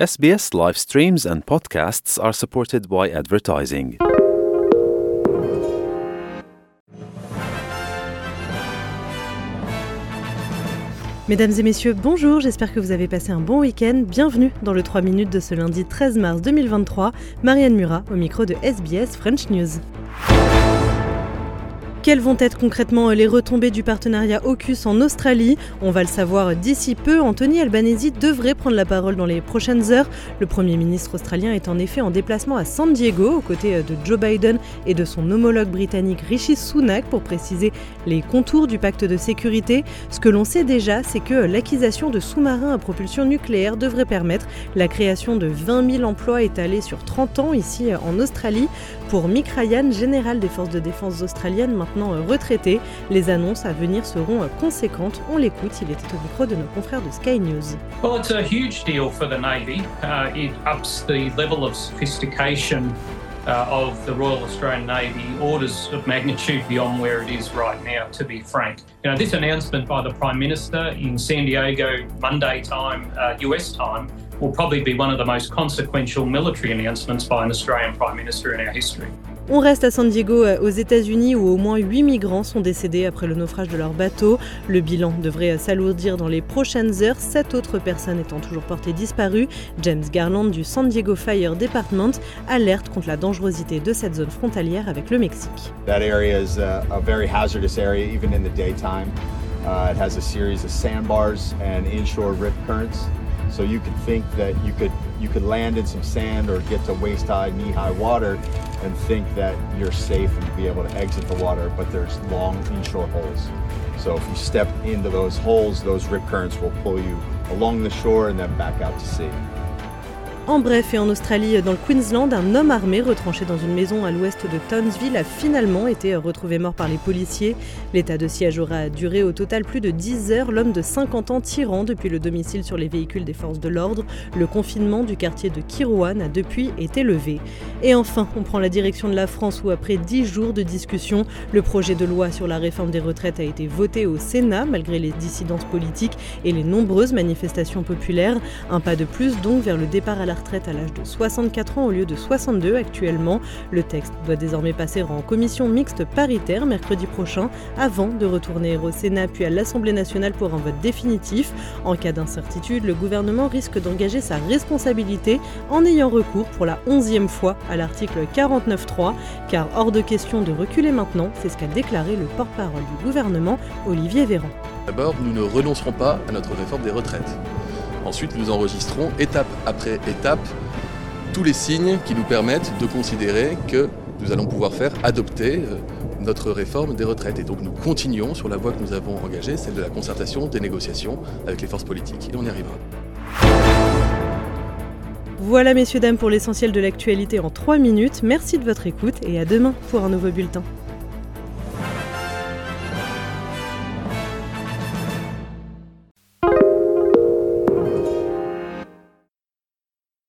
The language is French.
SBS live streams and podcasts are supported by advertising. Mesdames et messieurs, bonjour, j'espère que vous avez passé un bon week-end. Bienvenue dans le 3 minutes de ce lundi 13 mars 2023. Marianne Murat au micro de SBS French News. Quelles vont être concrètement les retombées du partenariat AUKUS en Australie? On va le savoir d'ici peu. Anthony Albanese devrait prendre la parole dans les prochaines heures. Le Premier ministre australien est en effet en déplacement à San Diego aux côtés de Joe Biden et de son homologue britannique Rishi Sunak pour préciser les contours du pacte de sécurité. Ce que l'on sait déjà, c'est que l'acquisition de sous-marins à propulsion nucléaire devrait permettre la création de 20 000 emplois étalés sur 30 ans ici en Australie. Pour Mick Ryan, général des forces de défense australiennes, maintenant euh, retraité, les annonces à venir seront euh, conséquentes. On l'écoute, il était au micro de nos confrères de Sky News. Well, it's a huge deal for the Navy. Uh, it ups the level of sophistication uh, of the Royal Australian Navy orders of magnitude beyond where it is right now, to be frank. You know, this announcement by the Prime Minister in San Diego, Monday time, uh, US time, will probably be one of the most consequential military announcements by an Australian Prime Minister in our history. On reste à San Diego euh, aux États-Unis où au moins 8 migrants sont décédés après le naufrage de leur bateau. Le bilan devrait euh, s'alourdir dans les prochaines heures, sept autres personnes étant toujours portées disparues. James Garland du San Diego Fire Department alerte contre la dangerosité de cette zone frontalière avec le Mexique. That area is a, a very hazardous area even in the daytime. Uh, it has a series of sandbars and inshore rip currents. So you could think that you could you could land in some sand or get to waist high, knee high water and think that you're safe and be able to exit the water, but there's long inshore holes. So if you step into those holes, those rip currents will pull you along the shore and then back out to sea. En bref, et en Australie, dans le Queensland, un homme armé retranché dans une maison à l'ouest de Townsville a finalement été retrouvé mort par les policiers. L'état de siège aura duré au total plus de 10 heures. L'homme de 50 ans tirant depuis le domicile sur les véhicules des forces de l'ordre. Le confinement du quartier de Kirouan a depuis été levé. Et enfin, on prend la direction de la France où après 10 jours de discussion, le projet de loi sur la réforme des retraites a été voté au Sénat malgré les dissidences politiques et les nombreuses manifestations populaires. Un pas de plus donc vers le départ à la retraite à l'âge de 64 ans au lieu de 62 actuellement. Le texte doit désormais passer en commission mixte paritaire mercredi prochain avant de retourner au Sénat puis à l'Assemblée nationale pour un vote définitif. En cas d'incertitude, le gouvernement risque d'engager sa responsabilité en ayant recours pour la onzième fois à l'article 49.3 car hors de question de reculer maintenant, c'est ce qu'a déclaré le porte-parole du gouvernement, Olivier Véran. D'abord, nous ne renoncerons pas à notre réforme des retraites. Ensuite, nous enregistrons étape après étape tous les signes qui nous permettent de considérer que nous allons pouvoir faire adopter euh, notre réforme des retraites. Et donc nous continuons sur la voie que nous avons engagée, celle de la concertation, des négociations avec les forces politiques. Et on y arrivera. Voilà messieurs, dames, pour l'essentiel de l'actualité en 3 minutes. Merci de votre écoute et à demain pour un nouveau bulletin.